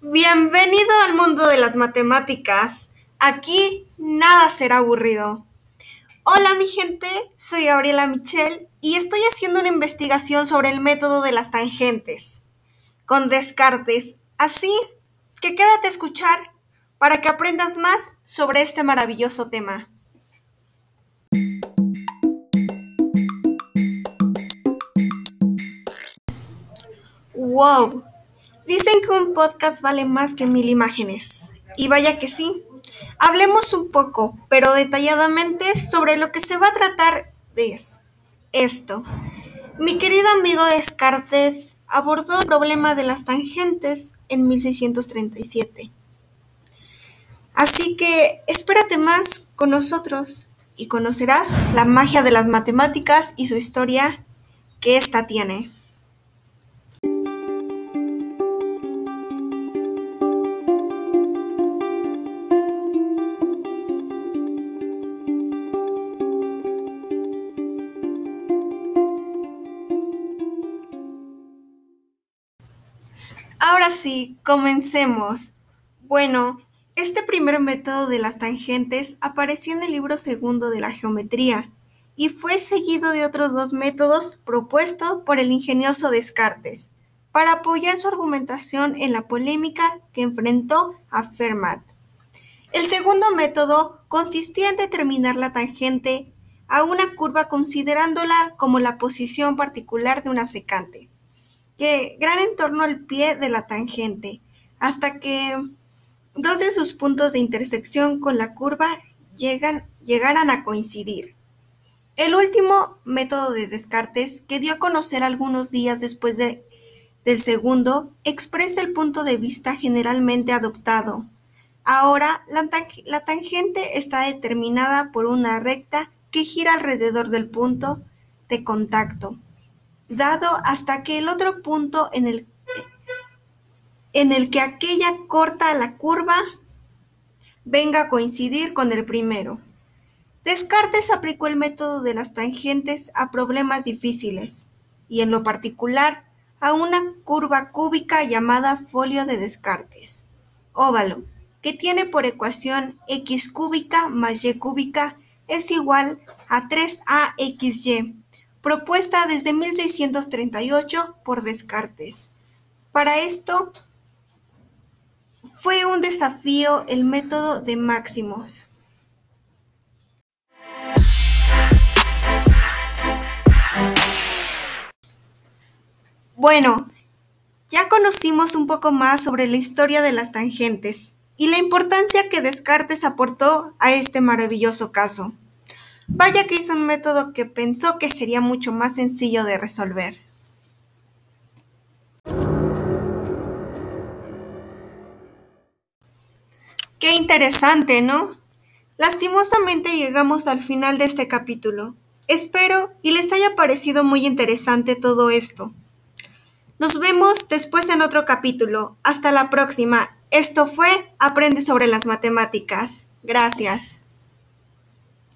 Bienvenido al mundo de las matemáticas. Aquí nada será aburrido. Hola mi gente, soy Gabriela Michel y estoy haciendo una investigación sobre el método de las tangentes, con Descartes. Así que quédate a escuchar para que aprendas más sobre este maravilloso tema. ¡Wow! Dicen que un podcast vale más que mil imágenes. Y vaya que sí. Hablemos un poco, pero detalladamente, sobre lo que se va a tratar de esto. Mi querido amigo Descartes abordó el problema de las tangentes en 1637. Así que espérate más con nosotros y conocerás la magia de las matemáticas y su historia que ésta tiene. Ahora sí, comencemos. Bueno, este primer método de las tangentes apareció en el libro segundo de la geometría y fue seguido de otros dos métodos propuestos por el ingenioso Descartes para apoyar su argumentación en la polémica que enfrentó a Fermat. El segundo método consistía en determinar la tangente a una curva considerándola como la posición particular de una secante que gran en torno al pie de la tangente, hasta que dos de sus puntos de intersección con la curva llegan, llegaran a coincidir. El último método de Descartes, que dio a conocer algunos días después de, del segundo, expresa el punto de vista generalmente adoptado. Ahora, la tangente está determinada por una recta que gira alrededor del punto de contacto dado hasta que el otro punto en el, en el que aquella corta la curva venga a coincidir con el primero. Descartes aplicó el método de las tangentes a problemas difíciles y en lo particular a una curva cúbica llamada folio de Descartes, óvalo, que tiene por ecuación x cúbica más y cúbica es igual a 3axy propuesta desde 1638 por Descartes. Para esto fue un desafío el método de máximos. Bueno, ya conocimos un poco más sobre la historia de las tangentes y la importancia que Descartes aportó a este maravilloso caso. Vaya que hizo un método que pensó que sería mucho más sencillo de resolver. Qué interesante, ¿no? Lastimosamente llegamos al final de este capítulo. Espero y les haya parecido muy interesante todo esto. Nos vemos después en otro capítulo. Hasta la próxima. Esto fue Aprende sobre las matemáticas. Gracias.